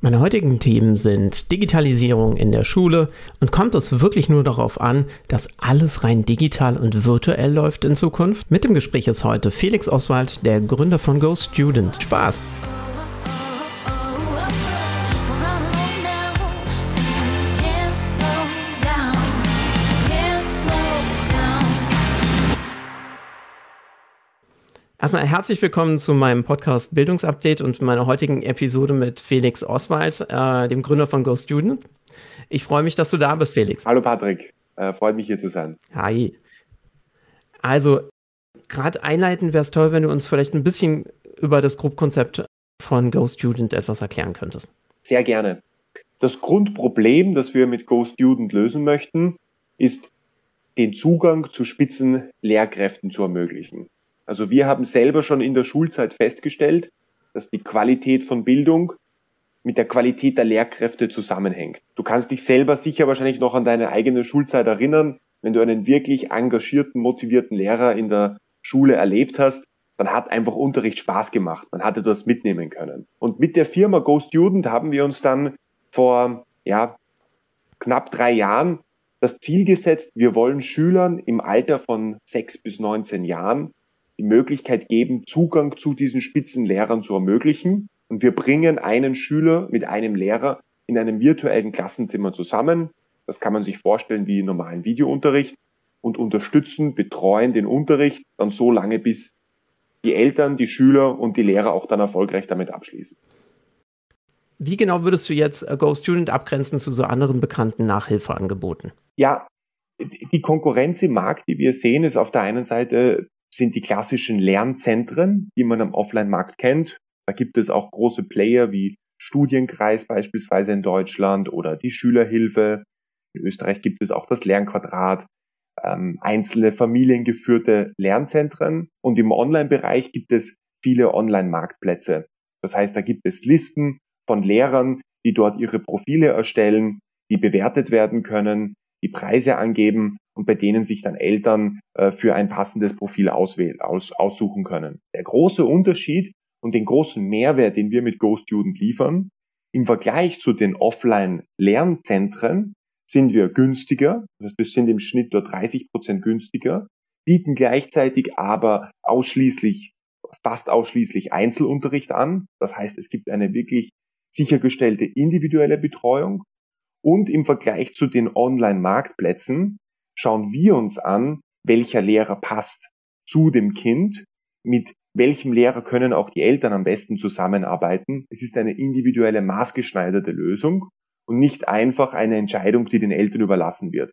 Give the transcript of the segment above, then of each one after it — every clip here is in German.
Meine heutigen Themen sind Digitalisierung in der Schule und kommt es wirklich nur darauf an, dass alles rein digital und virtuell läuft in Zukunft? Mit dem Gespräch ist heute Felix Oswald, der Gründer von Go Student. Spaß! Erstmal herzlich willkommen zu meinem Podcast Bildungsupdate und meiner heutigen Episode mit Felix Oswald, äh, dem Gründer von Go Student. Ich freue mich, dass du da bist, Felix. Hallo Patrick, äh, freut mich hier zu sein. Hi. Also, gerade einleitend wäre es toll, wenn du uns vielleicht ein bisschen über das Grundkonzept von Go Student etwas erklären könntest. Sehr gerne. Das Grundproblem, das wir mit Go Student lösen möchten, ist, den Zugang zu Spitzenlehrkräften zu ermöglichen. Also wir haben selber schon in der Schulzeit festgestellt, dass die Qualität von Bildung mit der Qualität der Lehrkräfte zusammenhängt. Du kannst dich selber sicher wahrscheinlich noch an deine eigene Schulzeit erinnern. Wenn du einen wirklich engagierten, motivierten Lehrer in der Schule erlebt hast, dann hat einfach Unterricht Spaß gemacht. Man hatte das mitnehmen können. Und mit der Firma Go Student haben wir uns dann vor, ja, knapp drei Jahren das Ziel gesetzt, wir wollen Schülern im Alter von sechs bis 19 Jahren die Möglichkeit geben, Zugang zu diesen Spitzenlehrern zu ermöglichen. Und wir bringen einen Schüler mit einem Lehrer in einem virtuellen Klassenzimmer zusammen. Das kann man sich vorstellen wie normalen Videounterricht und unterstützen, betreuen den Unterricht dann so lange, bis die Eltern, die Schüler und die Lehrer auch dann erfolgreich damit abschließen. Wie genau würdest du jetzt Go Student abgrenzen zu so anderen bekannten Nachhilfeangeboten? Ja, die Konkurrenz im Markt, die wir sehen, ist auf der einen Seite sind die klassischen Lernzentren, die man am Offline-Markt kennt. Da gibt es auch große Player wie Studienkreis beispielsweise in Deutschland oder die Schülerhilfe. In Österreich gibt es auch das Lernquadrat, ähm, einzelne familiengeführte Lernzentren. Und im Online-Bereich gibt es viele Online-Marktplätze. Das heißt, da gibt es Listen von Lehrern, die dort ihre Profile erstellen, die bewertet werden können, die Preise angeben und bei denen sich dann Eltern äh, für ein passendes Profil auswählen, aus, aussuchen können. Der große Unterschied und den großen Mehrwert, den wir mit GoStudent liefern, im Vergleich zu den Offline-Lernzentren sind wir günstiger, das heißt, wir sind im Schnitt nur 30 Prozent günstiger, bieten gleichzeitig aber ausschließlich, fast ausschließlich Einzelunterricht an. Das heißt, es gibt eine wirklich sichergestellte individuelle Betreuung und im Vergleich zu den Online-Marktplätzen schauen wir uns an, welcher Lehrer passt zu dem Kind, mit welchem Lehrer können auch die Eltern am besten zusammenarbeiten. Es ist eine individuelle, maßgeschneiderte Lösung und nicht einfach eine Entscheidung, die den Eltern überlassen wird.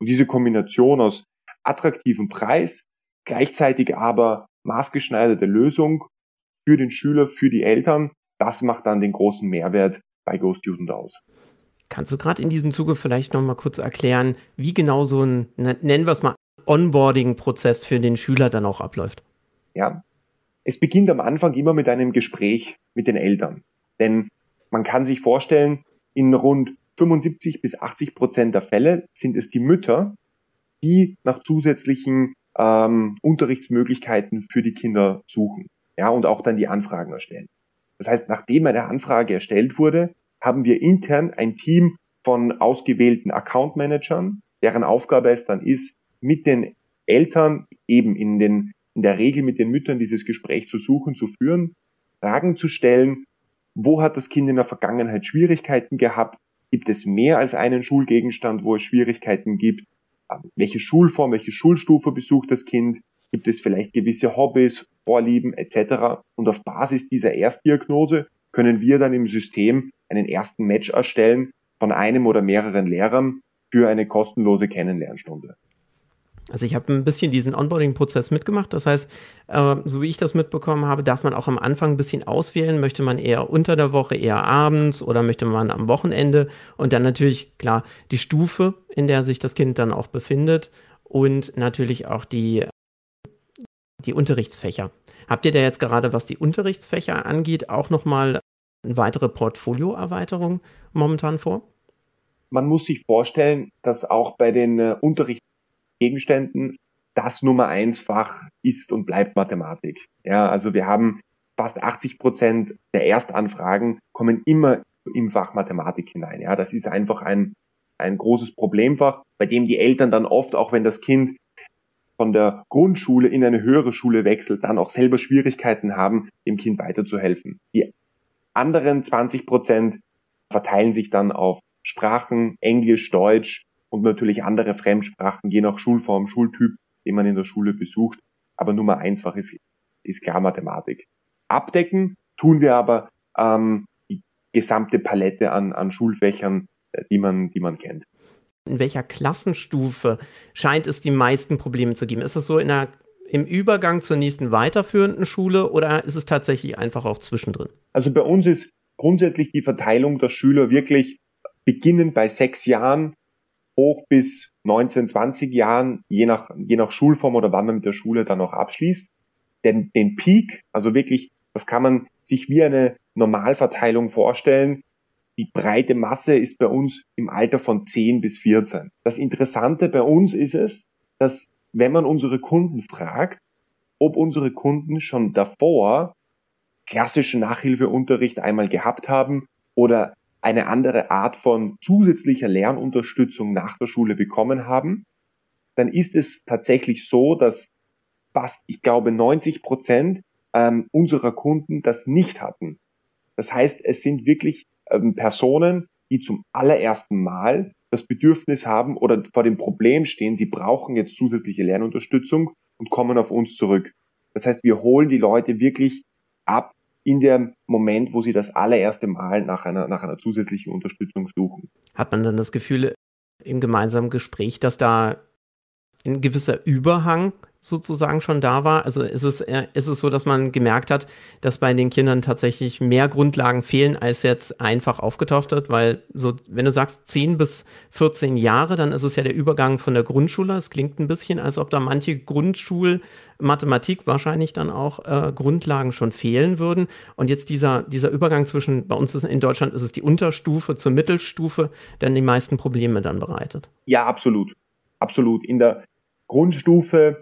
Und diese Kombination aus attraktivem Preis, gleichzeitig aber maßgeschneiderte Lösung für den Schüler, für die Eltern, das macht dann den großen Mehrwert bei GoStudent aus. Kannst du gerade in diesem Zuge vielleicht noch mal kurz erklären, wie genau so ein, nennen wir es mal, Onboarding-Prozess für den Schüler dann auch abläuft? Ja, es beginnt am Anfang immer mit einem Gespräch mit den Eltern. Denn man kann sich vorstellen, in rund 75 bis 80 Prozent der Fälle sind es die Mütter, die nach zusätzlichen ähm, Unterrichtsmöglichkeiten für die Kinder suchen. Ja, und auch dann die Anfragen erstellen. Das heißt, nachdem eine Anfrage erstellt wurde, haben wir intern ein Team von ausgewählten Account Managern, deren Aufgabe es dann ist, mit den Eltern eben in den, in der Regel mit den Müttern dieses Gespräch zu suchen, zu führen, Fragen zu stellen, wo hat das Kind in der Vergangenheit Schwierigkeiten gehabt? Gibt es mehr als einen Schulgegenstand, wo es Schwierigkeiten gibt? Ähm, welche Schulform, welche Schulstufe besucht das Kind? Gibt es vielleicht gewisse Hobbys, Vorlieben etc.? Und auf Basis dieser Erstdiagnose können wir dann im System einen ersten Match erstellen von einem oder mehreren Lehrern für eine kostenlose Kennenlernstunde. Also ich habe ein bisschen diesen Onboarding-Prozess mitgemacht. Das heißt, äh, so wie ich das mitbekommen habe, darf man auch am Anfang ein bisschen auswählen. Möchte man eher unter der Woche, eher abends oder möchte man am Wochenende? Und dann natürlich, klar, die Stufe, in der sich das Kind dann auch befindet und natürlich auch die, die Unterrichtsfächer. Habt ihr da jetzt gerade, was die Unterrichtsfächer angeht, auch nochmal eine weitere Portfolioerweiterung momentan vor? Man muss sich vorstellen, dass auch bei den äh, Unterrichtsgegenständen das Nummer eins Fach ist und bleibt Mathematik. Ja, also wir haben fast 80 Prozent der Erstanfragen kommen immer im Fach Mathematik hinein. Ja, das ist einfach ein, ein großes Problemfach, bei dem die Eltern dann oft, auch wenn das Kind von der Grundschule in eine höhere Schule wechselt, dann auch selber Schwierigkeiten haben, dem Kind weiterzuhelfen. Die anderen 20 Prozent verteilen sich dann auf Sprachen, Englisch, Deutsch und natürlich andere Fremdsprachen, je nach Schulform, Schultyp, den man in der Schule besucht. Aber Nummer einsfach ist, ist klar Mathematik. Abdecken tun wir aber ähm, die gesamte Palette an, an Schulfächern, äh, die man, die man kennt. In welcher Klassenstufe scheint es die meisten Probleme zu geben? Ist es so in der, im Übergang zur nächsten weiterführenden Schule oder ist es tatsächlich einfach auch zwischendrin? Also bei uns ist grundsätzlich die Verteilung der Schüler wirklich beginnend bei sechs Jahren hoch bis 19, 20 Jahren, je nach, je nach Schulform oder wann man mit der Schule dann auch abschließt. Denn den Peak, also wirklich, das kann man sich wie eine Normalverteilung vorstellen. Die breite Masse ist bei uns im Alter von 10 bis 14. Das Interessante bei uns ist es, dass wenn man unsere Kunden fragt, ob unsere Kunden schon davor klassischen Nachhilfeunterricht einmal gehabt haben oder eine andere Art von zusätzlicher Lernunterstützung nach der Schule bekommen haben, dann ist es tatsächlich so, dass fast, ich glaube, 90 Prozent ähm, unserer Kunden das nicht hatten. Das heißt, es sind wirklich ähm, Personen, die zum allerersten Mal das Bedürfnis haben oder vor dem Problem stehen, sie brauchen jetzt zusätzliche Lernunterstützung und kommen auf uns zurück. Das heißt, wir holen die Leute wirklich ab in dem Moment, wo sie das allererste Mal nach einer, nach einer zusätzlichen Unterstützung suchen. Hat man dann das Gefühl im gemeinsamen Gespräch, dass da ein gewisser Überhang sozusagen schon da war? Also ist es, äh, ist es so, dass man gemerkt hat, dass bei den Kindern tatsächlich mehr Grundlagen fehlen, als jetzt einfach aufgetaucht wird? Weil so, wenn du sagst 10 bis 14 Jahre, dann ist es ja der Übergang von der Grundschule. Es klingt ein bisschen, als ob da manche Grundschulmathematik wahrscheinlich dann auch äh, Grundlagen schon fehlen würden. Und jetzt dieser, dieser Übergang zwischen, bei uns ist, in Deutschland ist es die Unterstufe zur Mittelstufe, der die meisten Probleme dann bereitet. Ja, absolut. Absolut. In der Grundstufe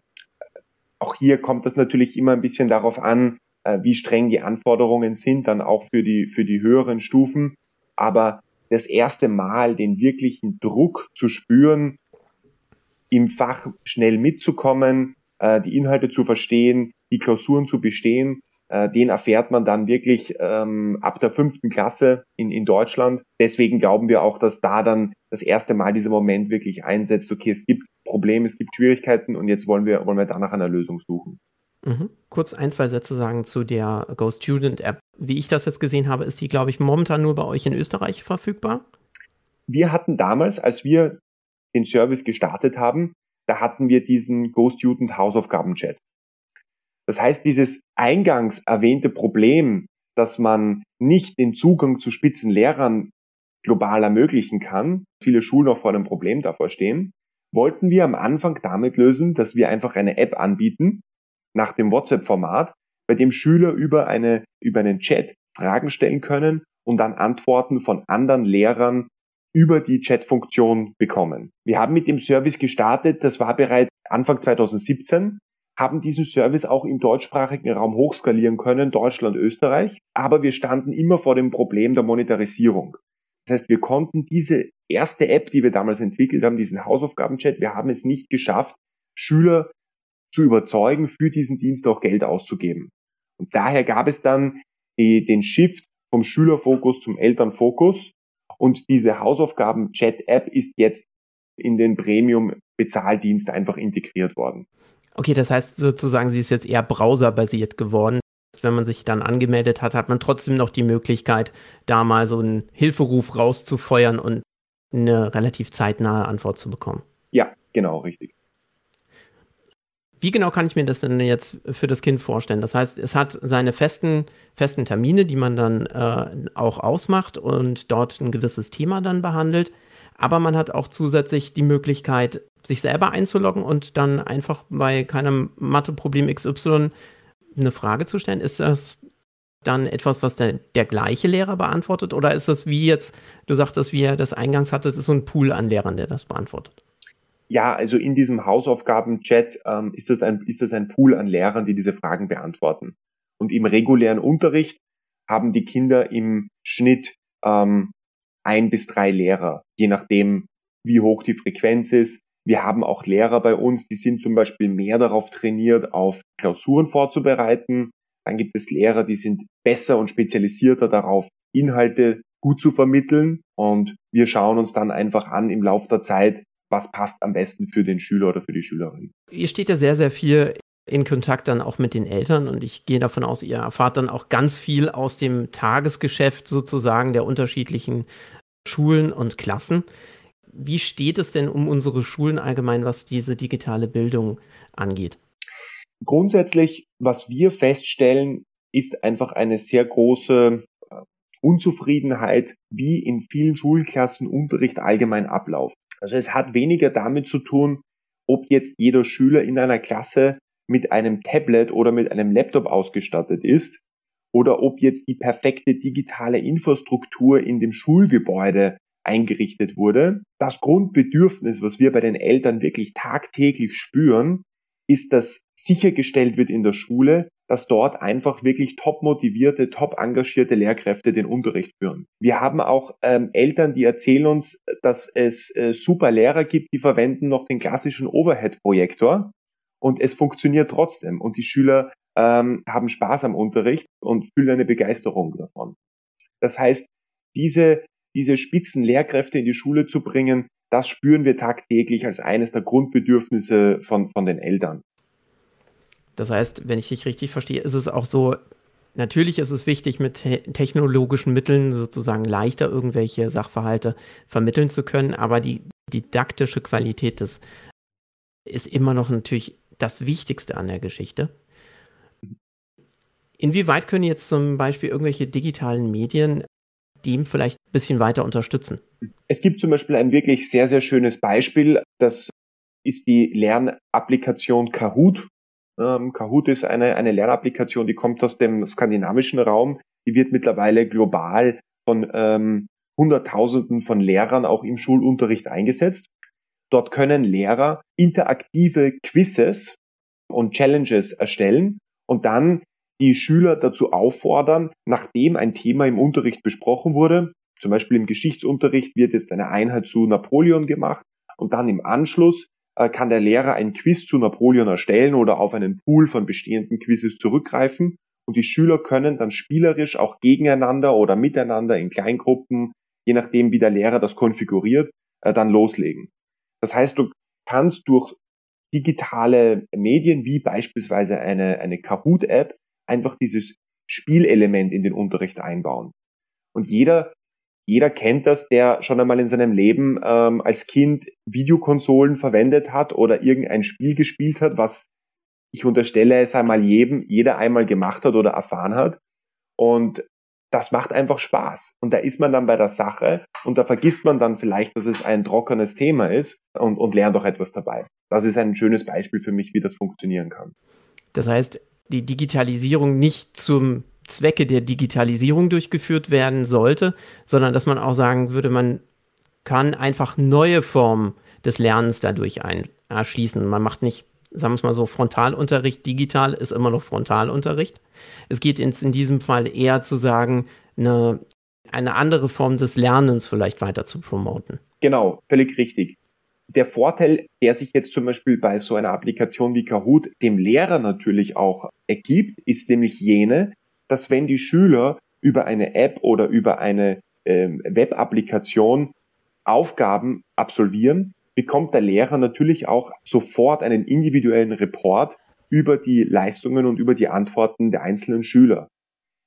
auch hier kommt es natürlich immer ein bisschen darauf an, äh, wie streng die Anforderungen sind, dann auch für die, für die höheren Stufen. Aber das erste Mal den wirklichen Druck zu spüren, im Fach schnell mitzukommen, äh, die Inhalte zu verstehen, die Klausuren zu bestehen, äh, den erfährt man dann wirklich ähm, ab der fünften Klasse in, in Deutschland. Deswegen glauben wir auch, dass da dann das erste Mal dieser Moment wirklich einsetzt, okay, es gibt Probleme, es gibt Schwierigkeiten und jetzt wollen wir, wollen wir da nach einer Lösung suchen. Mhm. Kurz ein, zwei Sätze sagen zu der Go Student App. Wie ich das jetzt gesehen habe, ist die, glaube ich, momentan nur bei euch in Österreich verfügbar? Wir hatten damals, als wir den Service gestartet haben, da hatten wir diesen Go Student Hausaufgaben Chat. Das heißt, dieses eingangs erwähnte Problem, dass man nicht den Zugang zu Spitzenlehrern global ermöglichen kann, viele Schulen auch vor einem Problem davor stehen, wollten wir am Anfang damit lösen, dass wir einfach eine App anbieten, nach dem WhatsApp-Format, bei dem Schüler über, eine, über einen Chat Fragen stellen können und dann Antworten von anderen Lehrern über die Chat-Funktion bekommen. Wir haben mit dem Service gestartet, das war bereits Anfang 2017 haben diesen Service auch im deutschsprachigen Raum hochskalieren können, Deutschland, Österreich. Aber wir standen immer vor dem Problem der Monetarisierung. Das heißt, wir konnten diese erste App, die wir damals entwickelt haben, diesen Hausaufgabenchat, wir haben es nicht geschafft, Schüler zu überzeugen, für diesen Dienst auch Geld auszugeben. Und daher gab es dann die, den Shift vom Schülerfokus zum Elternfokus. Und diese Hausaufgaben-Chat-App ist jetzt in den Premium-Bezahldienst einfach integriert worden. Okay, das heißt sozusagen, sie ist jetzt eher browserbasiert geworden. Wenn man sich dann angemeldet hat, hat man trotzdem noch die Möglichkeit, da mal so einen Hilferuf rauszufeuern und eine relativ zeitnahe Antwort zu bekommen. Ja, genau, richtig. Wie genau kann ich mir das denn jetzt für das Kind vorstellen? Das heißt, es hat seine festen, festen Termine, die man dann äh, auch ausmacht und dort ein gewisses Thema dann behandelt. Aber man hat auch zusätzlich die Möglichkeit, sich selber einzuloggen und dann einfach bei keinem Matheproblem XY eine Frage zu stellen. Ist das dann etwas, was der, der gleiche Lehrer beantwortet? Oder ist das wie jetzt, du sagtest, wie er das eingangs hatte, das ist so ein Pool an Lehrern, der das beantwortet? Ja, also in diesem Hausaufgaben-Chat ähm, ist, das ein, ist das ein Pool an Lehrern, die diese Fragen beantworten. Und im regulären Unterricht haben die Kinder im Schnitt ähm, ein bis drei Lehrer, je nachdem, wie hoch die Frequenz ist. Wir haben auch Lehrer bei uns, die sind zum Beispiel mehr darauf trainiert, auf Klausuren vorzubereiten. Dann gibt es Lehrer, die sind besser und spezialisierter darauf, Inhalte gut zu vermitteln. Und wir schauen uns dann einfach an im Laufe der Zeit, was passt am besten für den Schüler oder für die Schülerin. Ihr steht ja sehr, sehr viel in Kontakt dann auch mit den Eltern und ich gehe davon aus, ihr erfahrt dann auch ganz viel aus dem Tagesgeschäft sozusagen der unterschiedlichen Schulen und Klassen. Wie steht es denn um unsere Schulen allgemein, was diese digitale Bildung angeht? Grundsätzlich, was wir feststellen, ist einfach eine sehr große äh, Unzufriedenheit, wie in vielen Schulklassen Unterricht allgemein abläuft. Also es hat weniger damit zu tun, ob jetzt jeder Schüler in einer Klasse mit einem Tablet oder mit einem Laptop ausgestattet ist oder ob jetzt die perfekte digitale Infrastruktur in dem Schulgebäude eingerichtet wurde. Das Grundbedürfnis, was wir bei den Eltern wirklich tagtäglich spüren, ist, dass sichergestellt wird in der Schule, dass dort einfach wirklich top motivierte, top engagierte Lehrkräfte den Unterricht führen. Wir haben auch ähm, Eltern, die erzählen uns, dass es äh, super Lehrer gibt, die verwenden noch den klassischen Overhead-Projektor und es funktioniert trotzdem und die Schüler ähm, haben Spaß am Unterricht und fühlen eine Begeisterung davon. Das heißt, diese, diese spitzen Lehrkräfte in die Schule zu bringen, das spüren wir tagtäglich als eines der Grundbedürfnisse von, von den Eltern. Das heißt, wenn ich dich richtig verstehe, ist es auch so, natürlich ist es wichtig, mit te technologischen Mitteln sozusagen leichter irgendwelche Sachverhalte vermitteln zu können, aber die didaktische Qualität des ist immer noch natürlich das Wichtigste an der Geschichte. Inwieweit können jetzt zum Beispiel irgendwelche digitalen Medien dem vielleicht bisschen weiter unterstützen? Es gibt zum Beispiel ein wirklich sehr, sehr schönes Beispiel. Das ist die Lernapplikation Kahoot. Ähm, Kahoot ist eine, eine Lernapplikation, die kommt aus dem skandinavischen Raum. Die wird mittlerweile global von ähm, Hunderttausenden von Lehrern auch im Schulunterricht eingesetzt. Dort können Lehrer interaktive Quizzes und Challenges erstellen und dann die Schüler dazu auffordern, nachdem ein Thema im Unterricht besprochen wurde, zum Beispiel im Geschichtsunterricht wird jetzt eine Einheit zu Napoleon gemacht und dann im Anschluss äh, kann der Lehrer ein Quiz zu Napoleon erstellen oder auf einen Pool von bestehenden Quizzes zurückgreifen und die Schüler können dann spielerisch auch gegeneinander oder miteinander in Kleingruppen, je nachdem wie der Lehrer das konfiguriert, äh, dann loslegen. Das heißt, du kannst durch digitale Medien wie beispielsweise eine, eine Kahoot-App einfach dieses Spielelement in den Unterricht einbauen. Und jeder, jeder kennt das, der schon einmal in seinem Leben ähm, als Kind Videokonsolen verwendet hat oder irgendein Spiel gespielt hat, was ich unterstelle, es einmal jedem, jeder einmal gemacht hat oder erfahren hat. Und das macht einfach Spaß. Und da ist man dann bei der Sache und da vergisst man dann vielleicht, dass es ein trockenes Thema ist und, und lernt auch etwas dabei. Das ist ein schönes Beispiel für mich, wie das funktionieren kann. Das heißt, die Digitalisierung nicht zum Zwecke der Digitalisierung durchgeführt werden sollte, sondern dass man auch sagen würde, man kann einfach neue Formen des Lernens dadurch ein, erschließen. Man macht nicht, sagen wir es mal so, Frontalunterricht digital ist immer noch Frontalunterricht. Es geht ins, in diesem Fall eher zu sagen, eine, eine andere Form des Lernens vielleicht weiter zu promoten. Genau, völlig richtig. Der Vorteil, der sich jetzt zum Beispiel bei so einer Applikation wie Kahoot dem Lehrer natürlich auch ergibt, ist nämlich jene, dass wenn die Schüler über eine App oder über eine ähm, Web-Applikation Aufgaben absolvieren, bekommt der Lehrer natürlich auch sofort einen individuellen Report über die Leistungen und über die Antworten der einzelnen Schüler.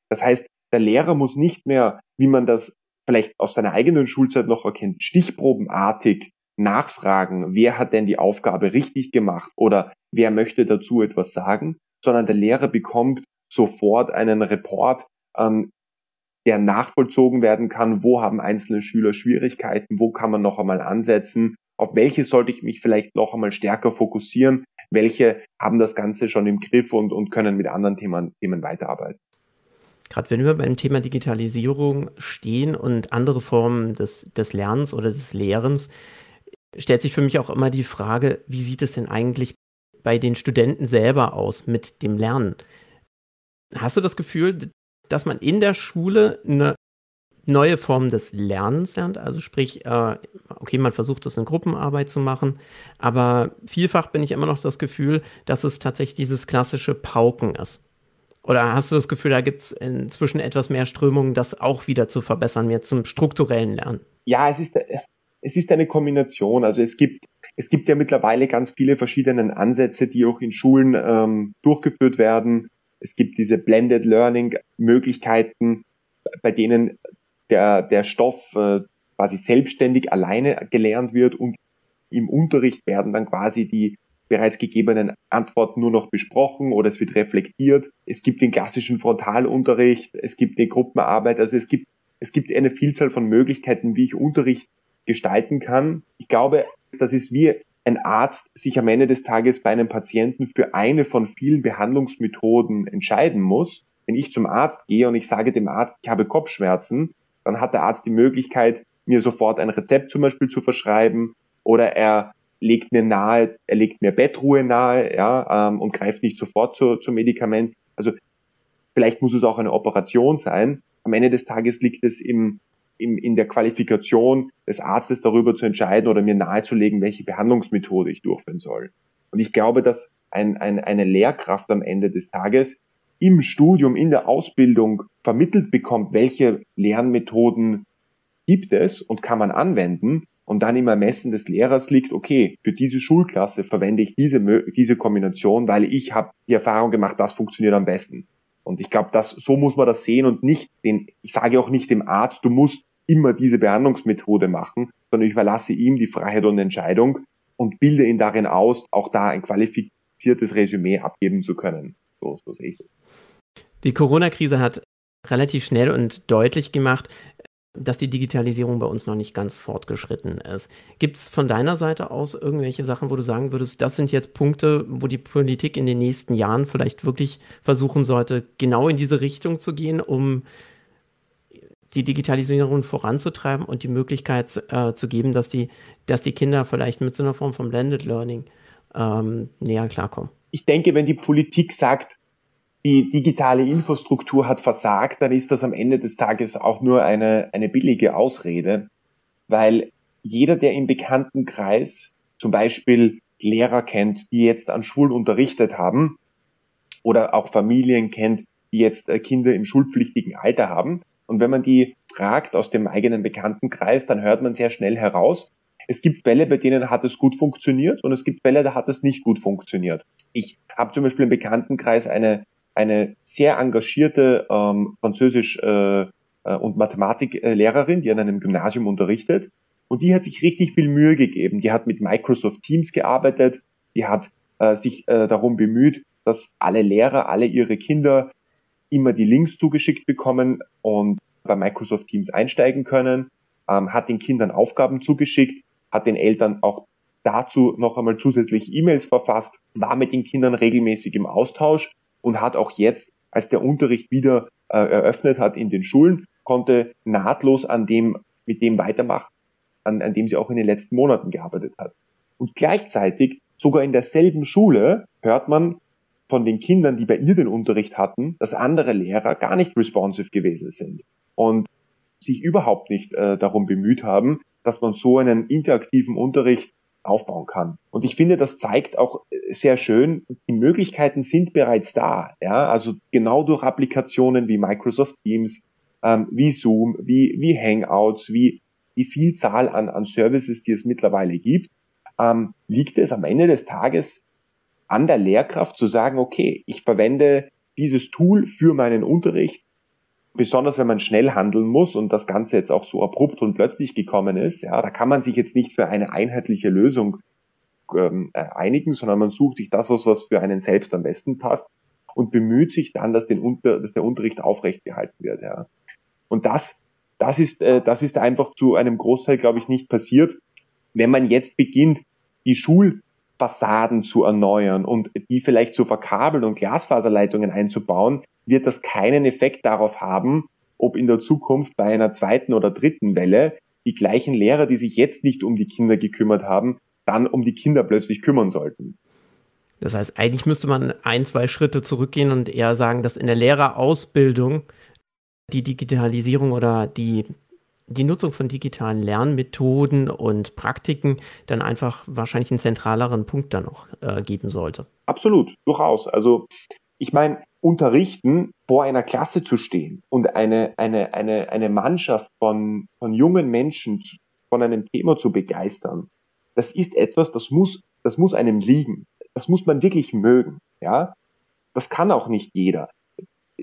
Das heißt, der Lehrer muss nicht mehr, wie man das vielleicht aus seiner eigenen Schulzeit noch erkennt, stichprobenartig nachfragen, wer hat denn die Aufgabe richtig gemacht oder wer möchte dazu etwas sagen, sondern der Lehrer bekommt sofort einen Report, ähm, der nachvollzogen werden kann, wo haben einzelne Schüler Schwierigkeiten, wo kann man noch einmal ansetzen, auf welche sollte ich mich vielleicht noch einmal stärker fokussieren, welche haben das Ganze schon im Griff und, und können mit anderen Themen, Themen weiterarbeiten. Gerade wenn wir beim Thema Digitalisierung stehen und andere Formen des, des Lernens oder des Lehrens, stellt sich für mich auch immer die Frage, wie sieht es denn eigentlich bei den Studenten selber aus mit dem Lernen? Hast du das Gefühl, dass man in der Schule eine neue Formen des Lernens lernt. Also sprich, äh, okay, man versucht es in Gruppenarbeit zu machen, aber vielfach bin ich immer noch das Gefühl, dass es tatsächlich dieses klassische Pauken ist. Oder hast du das Gefühl, da gibt es inzwischen etwas mehr Strömungen, das auch wieder zu verbessern, mehr zum strukturellen Lernen? Ja, es ist, es ist eine Kombination. Also es gibt, es gibt ja mittlerweile ganz viele verschiedene Ansätze, die auch in Schulen ähm, durchgeführt werden. Es gibt diese Blended Learning Möglichkeiten, bei denen der, der Stoff äh, quasi selbstständig alleine gelernt wird und im Unterricht werden dann quasi die bereits gegebenen Antworten nur noch besprochen oder es wird reflektiert. Es gibt den klassischen Frontalunterricht, es gibt eine Gruppenarbeit, also es gibt, es gibt eine Vielzahl von Möglichkeiten, wie ich Unterricht gestalten kann. Ich glaube, das ist wie ein Arzt sich am Ende des Tages bei einem Patienten für eine von vielen Behandlungsmethoden entscheiden muss. Wenn ich zum Arzt gehe und ich sage dem Arzt, ich habe Kopfschmerzen, dann hat der Arzt die Möglichkeit, mir sofort ein Rezept zum Beispiel zu verschreiben oder er legt mir nahe, er legt mir Bettruhe nahe, ja, ähm, und greift nicht sofort zu, zum Medikament. Also vielleicht muss es auch eine Operation sein. Am Ende des Tages liegt es im, im, in der Qualifikation des Arztes darüber zu entscheiden oder mir nahezulegen, welche Behandlungsmethode ich durchführen soll. Und ich glaube, dass ein, ein, eine Lehrkraft am Ende des Tages im Studium, in der Ausbildung vermittelt bekommt, welche Lernmethoden gibt es und kann man anwenden und dann im Ermessen des Lehrers liegt, okay, für diese Schulklasse verwende ich diese, diese Kombination, weil ich habe die Erfahrung gemacht, das funktioniert am besten. Und ich glaube, das, so muss man das sehen und nicht den, ich sage auch nicht dem Arzt, du musst immer diese Behandlungsmethode machen, sondern ich überlasse ihm die Freiheit und Entscheidung und bilde ihn darin aus, auch da ein qualifiziertes Resümee abgeben zu können. So, so sehe ich das. Die Corona-Krise hat relativ schnell und deutlich gemacht, dass die Digitalisierung bei uns noch nicht ganz fortgeschritten ist. Gibt es von deiner Seite aus irgendwelche Sachen, wo du sagen würdest, das sind jetzt Punkte, wo die Politik in den nächsten Jahren vielleicht wirklich versuchen sollte, genau in diese Richtung zu gehen, um die Digitalisierung voranzutreiben und die Möglichkeit äh, zu geben, dass die, dass die Kinder vielleicht mit so einer Form von Blended Learning ähm, näher klarkommen? Ich denke, wenn die Politik sagt, die digitale Infrastruktur hat versagt, dann ist das am Ende des Tages auch nur eine, eine billige Ausrede, weil jeder, der im bekannten Kreis zum Beispiel Lehrer kennt, die jetzt an Schulen unterrichtet haben oder auch Familien kennt, die jetzt äh, Kinder im schulpflichtigen Alter haben. Und wenn man die fragt aus dem eigenen Bekanntenkreis, dann hört man sehr schnell heraus, es gibt Fälle, bei denen hat es gut funktioniert und es gibt Fälle, da hat es nicht gut funktioniert. Ich habe zum Beispiel im Bekanntenkreis eine eine sehr engagierte ähm, Französisch- äh, äh, und Mathematiklehrerin, die an einem Gymnasium unterrichtet. Und die hat sich richtig viel Mühe gegeben. Die hat mit Microsoft Teams gearbeitet. Die hat äh, sich äh, darum bemüht, dass alle Lehrer, alle ihre Kinder immer die Links zugeschickt bekommen und bei Microsoft Teams einsteigen können, ähm, hat den Kindern Aufgaben zugeschickt, hat den Eltern auch dazu noch einmal zusätzlich E-Mails verfasst, war mit den Kindern regelmäßig im Austausch und hat auch jetzt, als der Unterricht wieder äh, eröffnet hat in den Schulen, konnte nahtlos an dem, mit dem weitermachen, an, an dem sie auch in den letzten Monaten gearbeitet hat. Und gleichzeitig, sogar in derselben Schule, hört man von den Kindern, die bei ihr den Unterricht hatten, dass andere Lehrer gar nicht responsive gewesen sind und sich überhaupt nicht äh, darum bemüht haben, dass man so einen interaktiven Unterricht aufbauen kann. Und ich finde, das zeigt auch sehr schön, die Möglichkeiten sind bereits da. Ja, also genau durch Applikationen wie Microsoft Teams, ähm, wie Zoom, wie, wie Hangouts, wie die Vielzahl an, an Services, die es mittlerweile gibt, ähm, liegt es am Ende des Tages an der Lehrkraft zu sagen, okay, ich verwende dieses Tool für meinen Unterricht besonders wenn man schnell handeln muss und das Ganze jetzt auch so abrupt und plötzlich gekommen ist, ja, da kann man sich jetzt nicht für eine einheitliche Lösung ähm, äh, einigen, sondern man sucht sich das aus, was für einen selbst am besten passt und bemüht sich dann, dass, den Unter dass der Unterricht aufrecht gehalten wird. Ja. Und das, das ist, äh, das ist einfach zu einem Großteil, glaube ich, nicht passiert. Wenn man jetzt beginnt, die Schulfassaden zu erneuern und die vielleicht zu verkabeln und Glasfaserleitungen einzubauen, wird das keinen Effekt darauf haben, ob in der Zukunft bei einer zweiten oder dritten Welle die gleichen Lehrer, die sich jetzt nicht um die Kinder gekümmert haben, dann um die Kinder plötzlich kümmern sollten. Das heißt, eigentlich müsste man ein, zwei Schritte zurückgehen und eher sagen, dass in der Lehrerausbildung die Digitalisierung oder die, die Nutzung von digitalen Lernmethoden und Praktiken dann einfach wahrscheinlich einen zentraleren Punkt dann noch äh, geben sollte. Absolut, durchaus. Also ich meine, unterrichten, vor einer Klasse zu stehen und eine, eine, eine, eine Mannschaft von, von jungen Menschen von einem Thema zu begeistern, das ist etwas, das muss, das muss einem liegen. Das muss man wirklich mögen, ja. Das kann auch nicht jeder.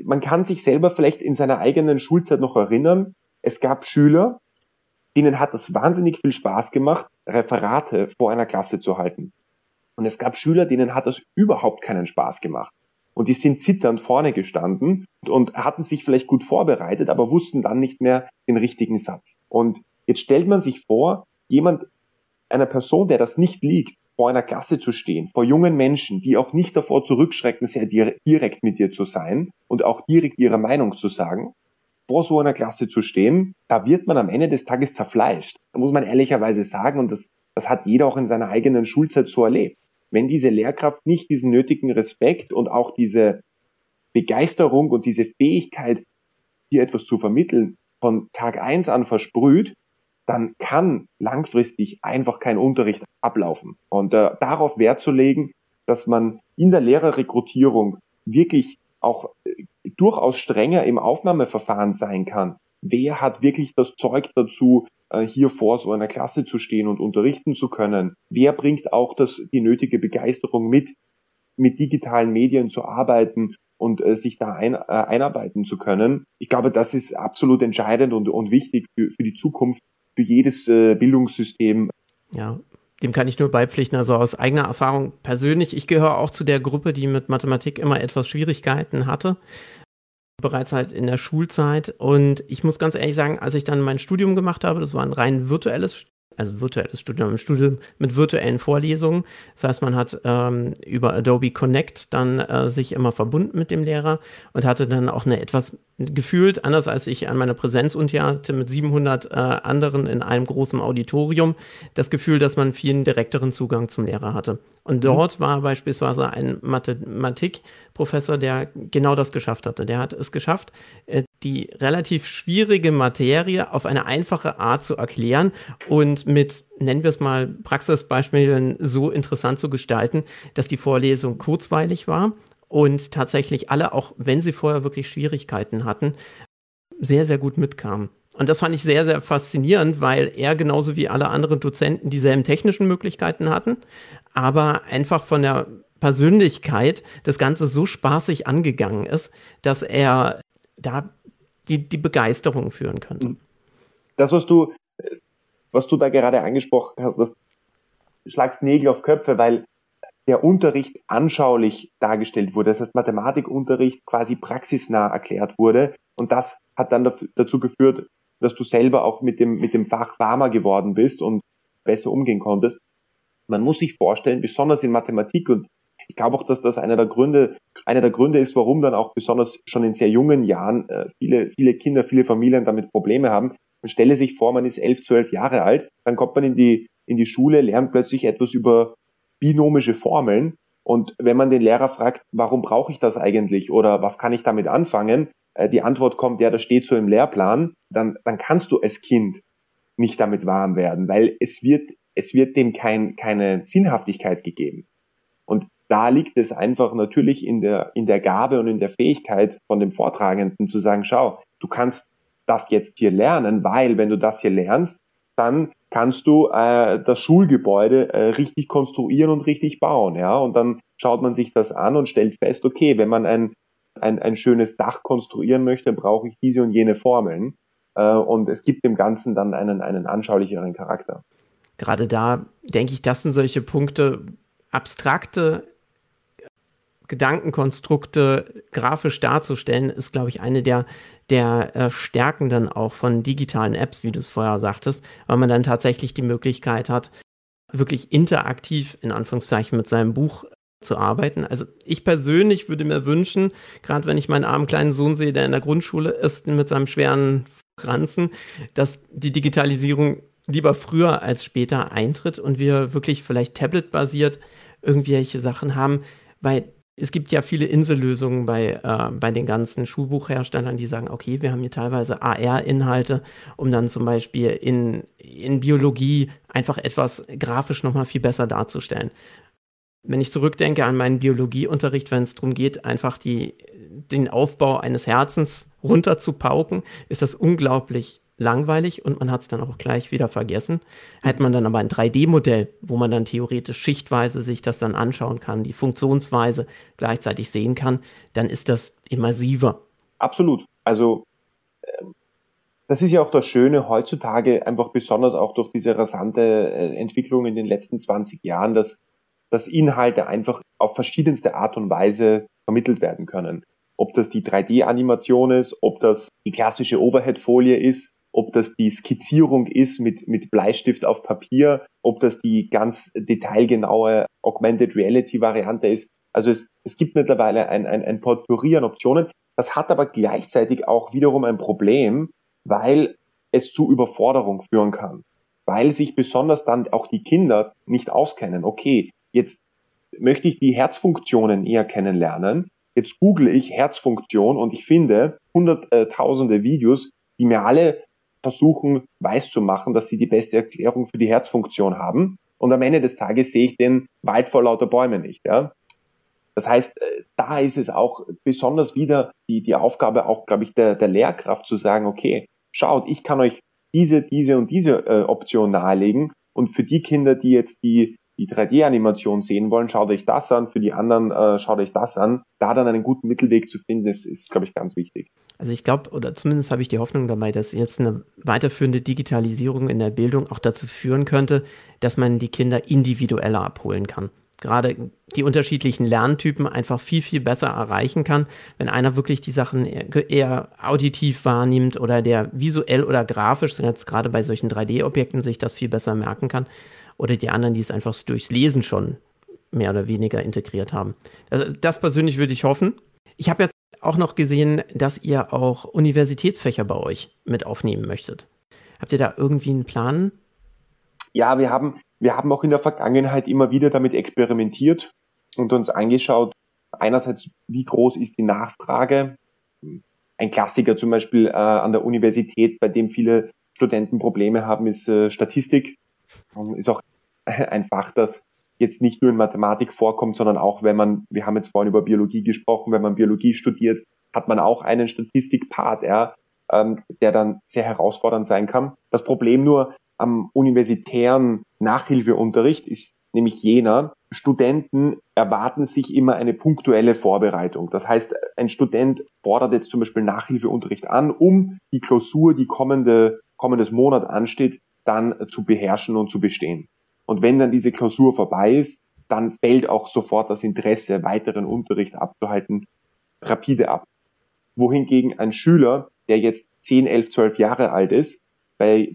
Man kann sich selber vielleicht in seiner eigenen Schulzeit noch erinnern. Es gab Schüler, denen hat es wahnsinnig viel Spaß gemacht, Referate vor einer Klasse zu halten. Und es gab Schüler, denen hat es überhaupt keinen Spaß gemacht. Und die sind zitternd vorne gestanden und hatten sich vielleicht gut vorbereitet, aber wussten dann nicht mehr den richtigen Satz. Und jetzt stellt man sich vor, jemand, einer Person, der das nicht liegt, vor einer Klasse zu stehen, vor jungen Menschen, die auch nicht davor zurückschrecken, sehr direkt mit dir zu sein und auch direkt ihre Meinung zu sagen, vor so einer Klasse zu stehen, da wird man am Ende des Tages zerfleischt. Da muss man ehrlicherweise sagen, und das, das hat jeder auch in seiner eigenen Schulzeit so erlebt wenn diese Lehrkraft nicht diesen nötigen Respekt und auch diese Begeisterung und diese Fähigkeit, hier etwas zu vermitteln, von Tag eins an versprüht, dann kann langfristig einfach kein Unterricht ablaufen. Und äh, darauf Wert zu legen, dass man in der Lehrerrekrutierung wirklich auch äh, durchaus strenger im Aufnahmeverfahren sein kann. Wer hat wirklich das Zeug dazu, äh, hier vor so einer Klasse zu stehen und unterrichten zu können? Wer bringt auch das, die nötige Begeisterung mit, mit digitalen Medien zu arbeiten und äh, sich da ein, äh, einarbeiten zu können? Ich glaube, das ist absolut entscheidend und, und wichtig für, für die Zukunft, für jedes äh, Bildungssystem. Ja, dem kann ich nur beipflichten. Also aus eigener Erfahrung persönlich, ich gehöre auch zu der Gruppe, die mit Mathematik immer etwas Schwierigkeiten hatte bereits halt in der Schulzeit. Und ich muss ganz ehrlich sagen, als ich dann mein Studium gemacht habe, das war ein rein virtuelles also virtuelles Studium, ein Studium mit virtuellen Vorlesungen. Das heißt, man hat ähm, über Adobe Connect dann äh, sich immer verbunden mit dem Lehrer und hatte dann auch eine etwas gefühlt, anders als ich an meiner Präsenzuni hatte, mit 700 äh, anderen in einem großen Auditorium, das Gefühl, dass man viel direkteren Zugang zum Lehrer hatte. Und mhm. dort mhm. war beispielsweise ein Mathematikprofessor, der genau das geschafft hatte. Der hat es geschafft, äh, die relativ schwierige Materie auf eine einfache Art zu erklären und mit, nennen wir es mal, Praxisbeispielen so interessant zu gestalten, dass die Vorlesung kurzweilig war und tatsächlich alle, auch wenn sie vorher wirklich Schwierigkeiten hatten, sehr, sehr gut mitkamen. Und das fand ich sehr, sehr faszinierend, weil er genauso wie alle anderen Dozenten dieselben technischen Möglichkeiten hatten, aber einfach von der Persönlichkeit das Ganze so spaßig angegangen ist, dass er da die, die Begeisterung führen könnte. Mhm. Das, was du, was du da gerade angesprochen hast, das schlagst Nägel auf Köpfe, weil der Unterricht anschaulich dargestellt wurde. Das heißt, Mathematikunterricht quasi praxisnah erklärt wurde. Und das hat dann dazu geführt, dass du selber auch mit dem, mit dem Fach warmer geworden bist und besser umgehen konntest. Man muss sich vorstellen, besonders in Mathematik und ich glaube auch, dass das einer der Gründe, einer der Gründe ist, warum dann auch besonders schon in sehr jungen Jahren äh, viele, viele Kinder, viele Familien damit Probleme haben. Man stelle sich vor, man ist elf, zwölf Jahre alt, dann kommt man in die, in die Schule, lernt plötzlich etwas über binomische Formeln. Und wenn man den Lehrer fragt, warum brauche ich das eigentlich oder was kann ich damit anfangen, äh, die Antwort kommt, ja, das steht so im Lehrplan, dann, dann kannst du als Kind nicht damit warm werden, weil es wird, es wird dem kein, keine Sinnhaftigkeit gegeben. Und da liegt es einfach natürlich in der, in der Gabe und in der Fähigkeit von dem Vortragenden zu sagen, schau, du kannst das jetzt hier lernen, weil wenn du das hier lernst, dann kannst du äh, das Schulgebäude äh, richtig konstruieren und richtig bauen, ja. Und dann schaut man sich das an und stellt fest, okay, wenn man ein, ein, ein schönes Dach konstruieren möchte, brauche ich diese und jene Formeln. Äh, und es gibt dem Ganzen dann einen, einen anschaulicheren Charakter. Gerade da denke ich, das sind solche Punkte, abstrakte Gedankenkonstrukte grafisch darzustellen, ist, glaube ich, eine der, der äh, Stärken dann auch von digitalen Apps, wie du es vorher sagtest, weil man dann tatsächlich die Möglichkeit hat, wirklich interaktiv in Anführungszeichen mit seinem Buch zu arbeiten. Also ich persönlich würde mir wünschen, gerade wenn ich meinen armen kleinen Sohn sehe, der in der Grundschule ist mit seinem schweren Franzen, dass die Digitalisierung lieber früher als später eintritt und wir wirklich vielleicht tablet-basiert irgendwelche Sachen haben, weil es gibt ja viele Insellösungen bei, äh, bei den ganzen Schulbuchherstellern, die sagen, okay, wir haben hier teilweise AR-Inhalte, um dann zum Beispiel in, in Biologie einfach etwas grafisch nochmal viel besser darzustellen. Wenn ich zurückdenke an meinen Biologieunterricht, wenn es darum geht, einfach die, den Aufbau eines Herzens runterzupauken, ist das unglaublich langweilig und man hat es dann auch gleich wieder vergessen. Hätte man dann aber ein 3D-Modell, wo man dann theoretisch schichtweise sich das dann anschauen kann, die Funktionsweise gleichzeitig sehen kann, dann ist das immersiver. Absolut. Also ähm, das ist ja auch das Schöne heutzutage, einfach besonders auch durch diese rasante äh, Entwicklung in den letzten 20 Jahren, dass, dass Inhalte einfach auf verschiedenste Art und Weise vermittelt werden können. Ob das die 3D-Animation ist, ob das die klassische Overhead-Folie ist, ob das die Skizzierung ist mit, mit Bleistift auf Papier, ob das die ganz detailgenaue Augmented Reality Variante ist. Also es, es gibt mittlerweile ein, ein, ein Potpourri an Optionen. Das hat aber gleichzeitig auch wiederum ein Problem, weil es zu Überforderung führen kann. Weil sich besonders dann auch die Kinder nicht auskennen. Okay, jetzt möchte ich die Herzfunktionen eher kennenlernen. Jetzt google ich Herzfunktion und ich finde hunderttausende Videos, die mir alle versuchen weiß zu machen, dass sie die beste Erklärung für die Herzfunktion haben. Und am Ende des Tages sehe ich den Wald vor lauter Bäumen nicht. Ja? Das heißt, äh, da ist es auch besonders wieder die, die Aufgabe auch, glaube ich, der, der Lehrkraft zu sagen, okay, schaut, ich kann euch diese, diese und diese äh, Option nahelegen. Und für die Kinder, die jetzt die die 3D-Animation sehen wollen, schaut euch das an, für die anderen äh, schaut euch das an. Da dann einen guten Mittelweg zu finden, ist, ist glaube ich, ganz wichtig. Also ich glaube, oder zumindest habe ich die Hoffnung dabei, dass jetzt eine weiterführende Digitalisierung in der Bildung auch dazu führen könnte, dass man die Kinder individueller abholen kann. Gerade die unterschiedlichen Lerntypen einfach viel, viel besser erreichen kann, wenn einer wirklich die Sachen eher, auditiv wahrnimmt oder der visuell oder grafisch, jetzt gerade bei solchen 3D-Objekten, sich das viel besser merken kann oder die anderen, die es einfach durchs Lesen schon mehr oder weniger integriert haben. Also das persönlich würde ich hoffen. Ich habe jetzt auch noch gesehen, dass ihr auch Universitätsfächer bei euch mit aufnehmen möchtet. Habt ihr da irgendwie einen Plan? Ja, wir haben, wir haben auch in der Vergangenheit immer wieder damit experimentiert und uns angeschaut, einerseits, wie groß ist die Nachfrage? Ein Klassiker zum Beispiel äh, an der Universität, bei dem viele Studenten Probleme haben, ist äh, Statistik. Ist auch ein Fach, das jetzt nicht nur in Mathematik vorkommt, sondern auch, wenn man, wir haben jetzt vorhin über Biologie gesprochen, wenn man Biologie studiert, hat man auch einen Statistikpart, ja, ähm, der dann sehr herausfordernd sein kann. Das Problem nur am universitären Nachhilfeunterricht ist nämlich jener, Studenten erwarten sich immer eine punktuelle Vorbereitung. Das heißt, ein Student fordert jetzt zum Beispiel Nachhilfeunterricht an, um die Klausur, die kommende, kommendes Monat ansteht, dann zu beherrschen und zu bestehen. Und wenn dann diese Klausur vorbei ist, dann fällt auch sofort das Interesse, weiteren Unterricht abzuhalten, rapide ab. Wohingegen ein Schüler, der jetzt 10, 11, 12 Jahre alt ist, bei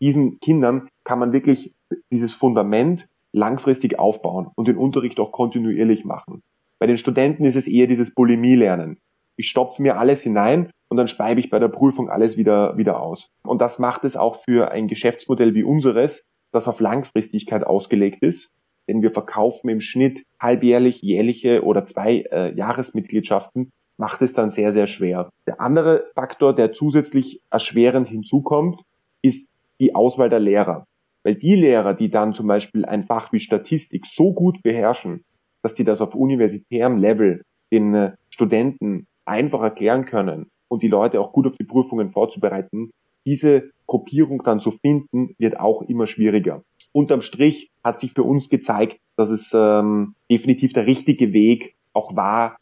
diesen Kindern kann man wirklich dieses Fundament langfristig aufbauen und den Unterricht auch kontinuierlich machen. Bei den Studenten ist es eher dieses Bulimie-Lernen. Ich stopfe mir alles hinein und dann speibe ich bei der Prüfung alles wieder, wieder aus. Und das macht es auch für ein Geschäftsmodell wie unseres das auf Langfristigkeit ausgelegt ist. Denn wir verkaufen im Schnitt halbjährlich, jährliche oder zwei äh, Jahresmitgliedschaften, macht es dann sehr, sehr schwer. Der andere Faktor, der zusätzlich erschwerend hinzukommt, ist die Auswahl der Lehrer. Weil die Lehrer, die dann zum Beispiel ein Fach wie Statistik so gut beherrschen, dass die das auf universitärem Level den äh, Studenten einfach erklären können und die Leute auch gut auf die Prüfungen vorzubereiten, diese Gruppierung dann zu finden, wird auch immer schwieriger. Unterm Strich hat sich für uns gezeigt, dass es ähm, definitiv der richtige Weg auch war,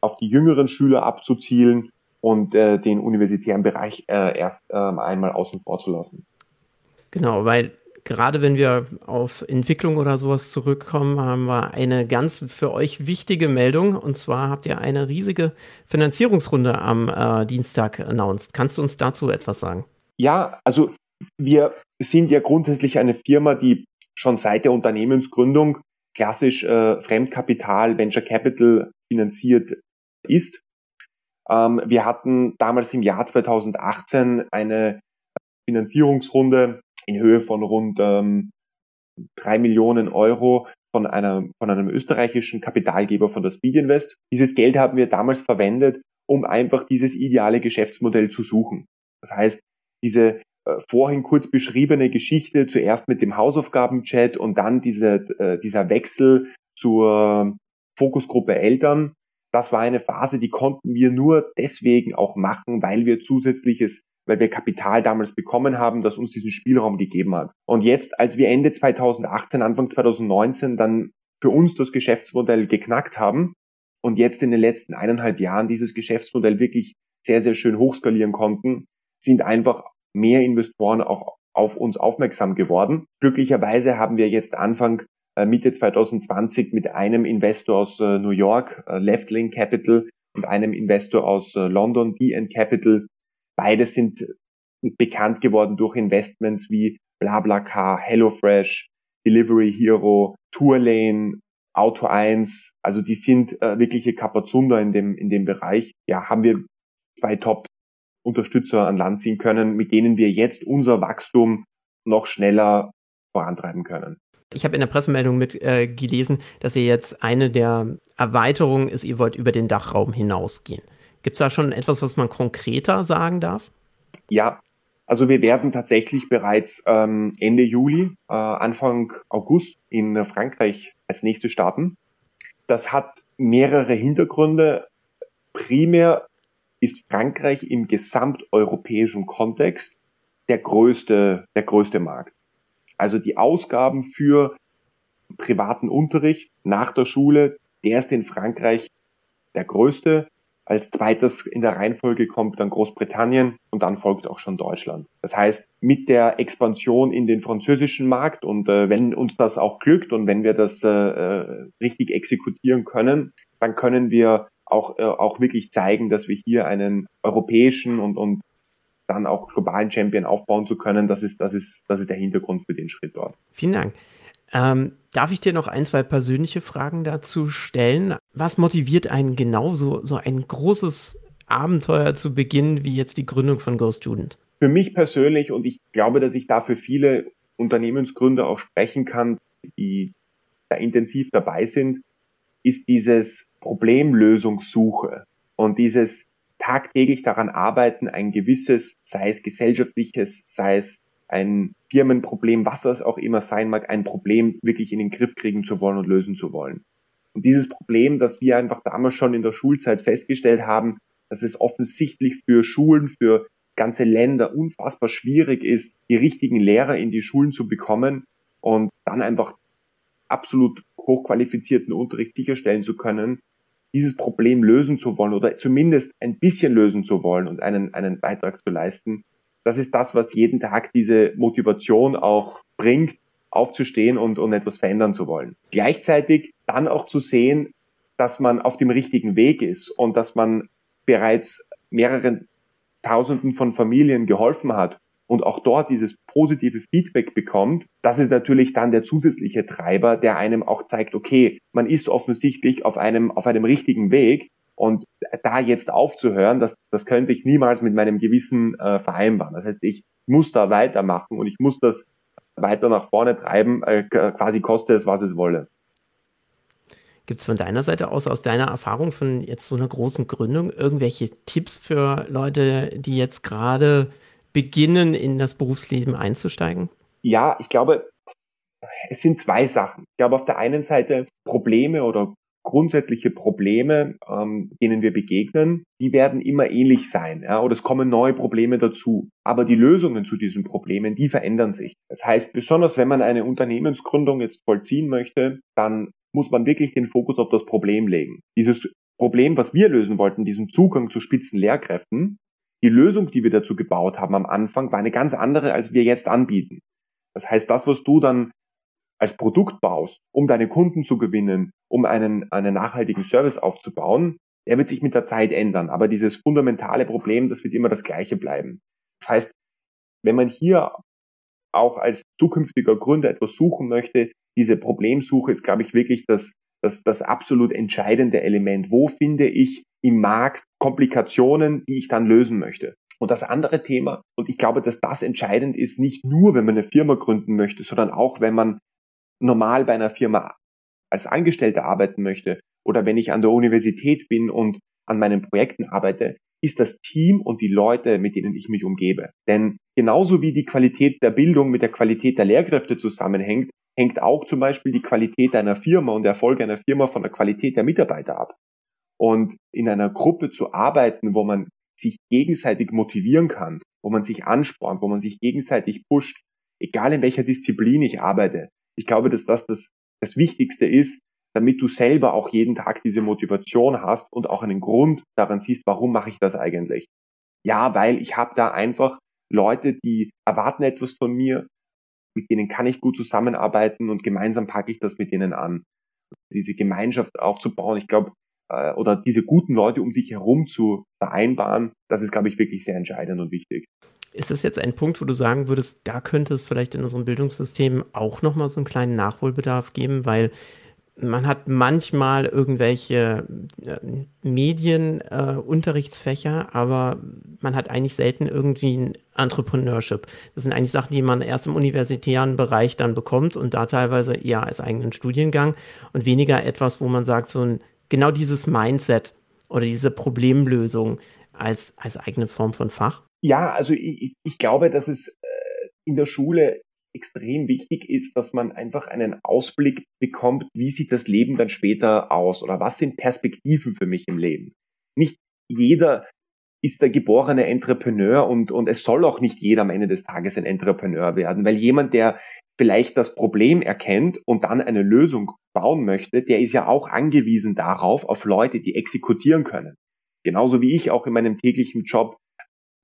auf die jüngeren Schüler abzuzielen und äh, den universitären Bereich äh, erst äh, einmal außen vor zu lassen. Genau, weil gerade wenn wir auf Entwicklung oder sowas zurückkommen, haben wir eine ganz für euch wichtige Meldung. Und zwar habt ihr eine riesige Finanzierungsrunde am äh, Dienstag announced. Kannst du uns dazu etwas sagen? Ja, also wir sind ja grundsätzlich eine Firma, die schon seit der Unternehmensgründung klassisch äh, Fremdkapital, Venture Capital finanziert ist. Ähm, wir hatten damals im Jahr 2018 eine Finanzierungsrunde in Höhe von rund ähm, drei Millionen Euro von, einer, von einem österreichischen Kapitalgeber von der Speed Invest. Dieses Geld haben wir damals verwendet, um einfach dieses ideale Geschäftsmodell zu suchen. Das heißt, diese äh, vorhin kurz beschriebene Geschichte, zuerst mit dem Hausaufgabenchat und dann diese, äh, dieser Wechsel zur Fokusgruppe Eltern, das war eine Phase, die konnten wir nur deswegen auch machen, weil wir zusätzliches, weil wir Kapital damals bekommen haben, das uns diesen Spielraum gegeben hat. Und jetzt, als wir Ende 2018, Anfang 2019 dann für uns das Geschäftsmodell geknackt haben und jetzt in den letzten eineinhalb Jahren dieses Geschäftsmodell wirklich sehr, sehr schön hochskalieren konnten, sind einfach mehr Investoren auch auf uns aufmerksam geworden. Glücklicherweise haben wir jetzt Anfang äh, Mitte 2020 mit einem Investor aus äh, New York, äh, Link Capital, und einem Investor aus London, DN Capital. Beide sind bekannt geworden durch Investments wie BlaBlaCar, HelloFresh, Delivery Hero, Tourlane, Auto 1. Also die sind äh, wirkliche Kapazunder in dem, in dem Bereich. Ja, haben wir zwei Top Unterstützer an Land ziehen können, mit denen wir jetzt unser Wachstum noch schneller vorantreiben können. Ich habe in der Pressemeldung mit äh, gelesen, dass ihr jetzt eine der Erweiterungen ist, ihr wollt über den Dachraum hinausgehen. Gibt es da schon etwas, was man konkreter sagen darf? Ja, also wir werden tatsächlich bereits ähm, Ende Juli, äh, Anfang August in Frankreich als nächste starten. Das hat mehrere Hintergründe. Primär ist Frankreich im gesamteuropäischen Kontext der größte, der größte Markt. Also die Ausgaben für privaten Unterricht nach der Schule, der ist in Frankreich der größte. Als zweites in der Reihenfolge kommt dann Großbritannien und dann folgt auch schon Deutschland. Das heißt, mit der Expansion in den französischen Markt und äh, wenn uns das auch glückt und wenn wir das äh, äh richtig exekutieren können, dann können wir auch, äh, auch wirklich zeigen, dass wir hier einen europäischen und, und dann auch globalen Champion aufbauen zu können. Das ist, das ist, das ist der Hintergrund für den Schritt dort. Vielen Dank. Ähm, darf ich dir noch ein, zwei persönliche Fragen dazu stellen? Was motiviert einen genau so, so ein großes Abenteuer zu beginnen, wie jetzt die Gründung von Go Student? Für mich persönlich, und ich glaube, dass ich da für viele Unternehmensgründer auch sprechen kann, die da intensiv dabei sind, ist dieses Problemlösungssuche und dieses tagtäglich daran arbeiten, ein gewisses, sei es gesellschaftliches, sei es ein Firmenproblem, was das auch immer sein mag, ein Problem wirklich in den Griff kriegen zu wollen und lösen zu wollen. Und dieses Problem, das wir einfach damals schon in der Schulzeit festgestellt haben, dass es offensichtlich für Schulen, für ganze Länder unfassbar schwierig ist, die richtigen Lehrer in die Schulen zu bekommen und dann einfach absolut hochqualifizierten Unterricht sicherstellen zu können, dieses Problem lösen zu wollen oder zumindest ein bisschen lösen zu wollen und einen, einen Beitrag zu leisten, das ist das, was jeden Tag diese Motivation auch bringt, aufzustehen und, und etwas verändern zu wollen. Gleichzeitig dann auch zu sehen, dass man auf dem richtigen Weg ist und dass man bereits mehreren Tausenden von Familien geholfen hat und auch dort dieses positive Feedback bekommt, das ist natürlich dann der zusätzliche Treiber, der einem auch zeigt, okay, man ist offensichtlich auf einem, auf einem richtigen Weg und da jetzt aufzuhören, das, das könnte ich niemals mit meinem Gewissen äh, vereinbaren. Das heißt, ich muss da weitermachen und ich muss das weiter nach vorne treiben, äh, quasi koste es, was es wolle. Gibt es von deiner Seite aus, aus deiner Erfahrung von jetzt so einer großen Gründung, irgendwelche Tipps für Leute, die jetzt gerade beginnen, in das Berufsleben einzusteigen? Ja, ich glaube, es sind zwei Sachen. Ich glaube, auf der einen Seite Probleme oder grundsätzliche Probleme, ähm, denen wir begegnen, die werden immer ähnlich sein, ja, oder es kommen neue Probleme dazu. Aber die Lösungen zu diesen Problemen, die verändern sich. Das heißt, besonders wenn man eine Unternehmensgründung jetzt vollziehen möchte, dann muss man wirklich den Fokus auf das Problem legen. Dieses Problem, was wir lösen wollten, diesen Zugang zu spitzen Lehrkräften, die Lösung, die wir dazu gebaut haben am Anfang, war eine ganz andere, als wir jetzt anbieten. Das heißt, das, was du dann als Produkt baust, um deine Kunden zu gewinnen, um einen, einen nachhaltigen Service aufzubauen, der wird sich mit der Zeit ändern. Aber dieses fundamentale Problem, das wird immer das gleiche bleiben. Das heißt, wenn man hier auch als zukünftiger Gründer etwas suchen möchte, diese Problemsuche ist, glaube ich, wirklich das, das, das absolut entscheidende Element. Wo finde ich im Markt Komplikationen, die ich dann lösen möchte. Und das andere Thema, und ich glaube, dass das entscheidend ist, nicht nur, wenn man eine Firma gründen möchte, sondern auch, wenn man normal bei einer Firma als Angestellter arbeiten möchte oder wenn ich an der Universität bin und an meinen Projekten arbeite, ist das Team und die Leute, mit denen ich mich umgebe. Denn genauso wie die Qualität der Bildung mit der Qualität der Lehrkräfte zusammenhängt, hängt auch zum Beispiel die Qualität einer Firma und der Erfolg einer Firma von der Qualität der Mitarbeiter ab. Und in einer Gruppe zu arbeiten, wo man sich gegenseitig motivieren kann, wo man sich anspornt, wo man sich gegenseitig pusht, egal in welcher Disziplin ich arbeite. Ich glaube, dass das das, das Wichtigste ist, damit du selber auch jeden Tag diese Motivation hast und auch einen Grund daran siehst, warum mache ich das eigentlich. Ja, weil ich habe da einfach Leute, die erwarten etwas von mir, mit denen kann ich gut zusammenarbeiten und gemeinsam packe ich das mit denen an. Diese Gemeinschaft aufzubauen, ich glaube, äh, oder diese guten Leute um sich herum zu vereinbaren, das ist, glaube ich, wirklich sehr entscheidend und wichtig. Ist das jetzt ein Punkt, wo du sagen würdest, da könnte es vielleicht in unserem Bildungssystem auch nochmal so einen kleinen Nachholbedarf geben, weil man hat manchmal irgendwelche äh, Medienunterrichtsfächer, äh, aber man hat eigentlich selten irgendwie ein Entrepreneurship. Das sind eigentlich Sachen, die man erst im universitären Bereich dann bekommt und da teilweise eher als eigenen Studiengang und weniger etwas, wo man sagt, so ein, genau dieses Mindset oder diese Problemlösung als, als eigene Form von Fach. Ja, also ich, ich glaube, dass es äh, in der Schule extrem wichtig ist, dass man einfach einen Ausblick bekommt, wie sieht das Leben dann später aus oder was sind Perspektiven für mich im Leben. Nicht jeder ist der geborene Entrepreneur und, und es soll auch nicht jeder am Ende des Tages ein Entrepreneur werden, weil jemand, der vielleicht das Problem erkennt und dann eine Lösung bauen möchte, der ist ja auch angewiesen darauf, auf Leute, die exekutieren können. Genauso wie ich auch in meinem täglichen Job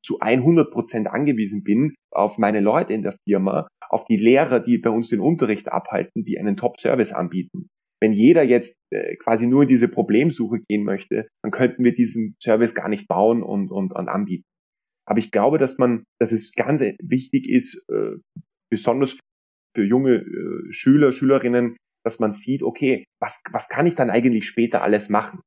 zu 100 Prozent angewiesen bin auf meine Leute in der Firma, auf die Lehrer, die bei uns den Unterricht abhalten, die einen Top-Service anbieten. Wenn jeder jetzt äh, quasi nur in diese Problemsuche gehen möchte, dann könnten wir diesen Service gar nicht bauen und, und, und anbieten. Aber ich glaube, dass man, dass es ganz wichtig ist, äh, besonders für junge äh, Schüler, Schülerinnen, dass man sieht, okay, was, was kann ich dann eigentlich später alles machen?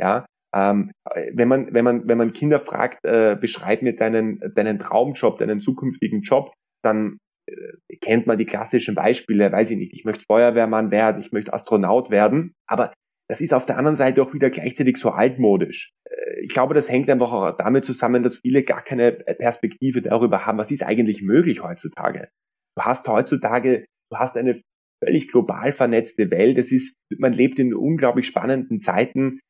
Ja, ähm, wenn man, wenn man, wenn man Kinder fragt, äh, beschreib mir deinen, deinen Traumjob, deinen zukünftigen Job, dann äh, kennt man die klassischen Beispiele, weiß ich nicht, ich möchte Feuerwehrmann werden, ich möchte Astronaut werden, aber das ist auf der anderen Seite auch wieder gleichzeitig so altmodisch. Äh, ich glaube, das hängt einfach auch damit zusammen, dass viele gar keine Perspektive darüber haben, was ist eigentlich möglich heutzutage. Du hast heutzutage, du hast eine völlig global vernetzte Welt. Es ist, man lebt in unglaublich spannenden Zeiten.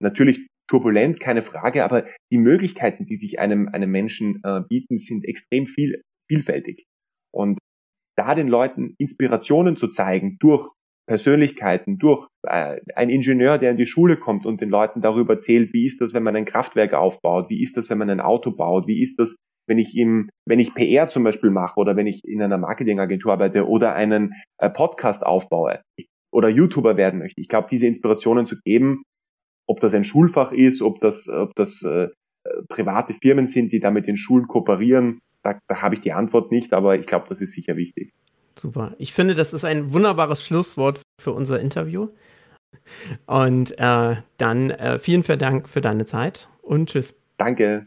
Natürlich turbulent, keine Frage, aber die Möglichkeiten, die sich einem, einem Menschen äh, bieten, sind extrem viel, vielfältig. Und da den Leuten Inspirationen zu zeigen durch Persönlichkeiten, durch äh, ein Ingenieur, der in die Schule kommt und den Leuten darüber erzählt, wie ist das, wenn man ein Kraftwerk aufbaut, wie ist das, wenn man ein Auto baut, wie ist das, wenn ich im, wenn ich PR zum Beispiel mache oder wenn ich in einer Marketingagentur arbeite oder einen äh, Podcast aufbaue oder YouTuber werden möchte. Ich glaube, diese Inspirationen zu geben, ob das ein Schulfach ist, ob das, ob das äh, private Firmen sind, die da mit den Schulen kooperieren, da, da habe ich die Antwort nicht, aber ich glaube, das ist sicher wichtig. Super. Ich finde, das ist ein wunderbares Schlusswort für unser Interview. Und äh, dann äh, vielen, vielen Dank für deine Zeit und tschüss. Danke.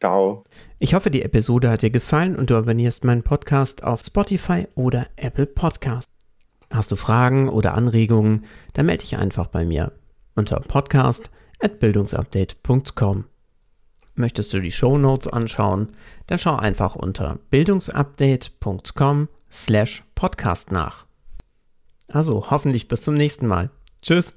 Ciao. Ich hoffe, die Episode hat dir gefallen und du abonnierst meinen Podcast auf Spotify oder Apple Podcast. Hast du Fragen oder Anregungen, dann melde dich einfach bei mir unter podcast@bildungsupdate.com. Möchtest du die Show Notes anschauen, dann schau einfach unter bildungsupdate.com slash podcast nach. Also hoffentlich bis zum nächsten Mal. Tschüss.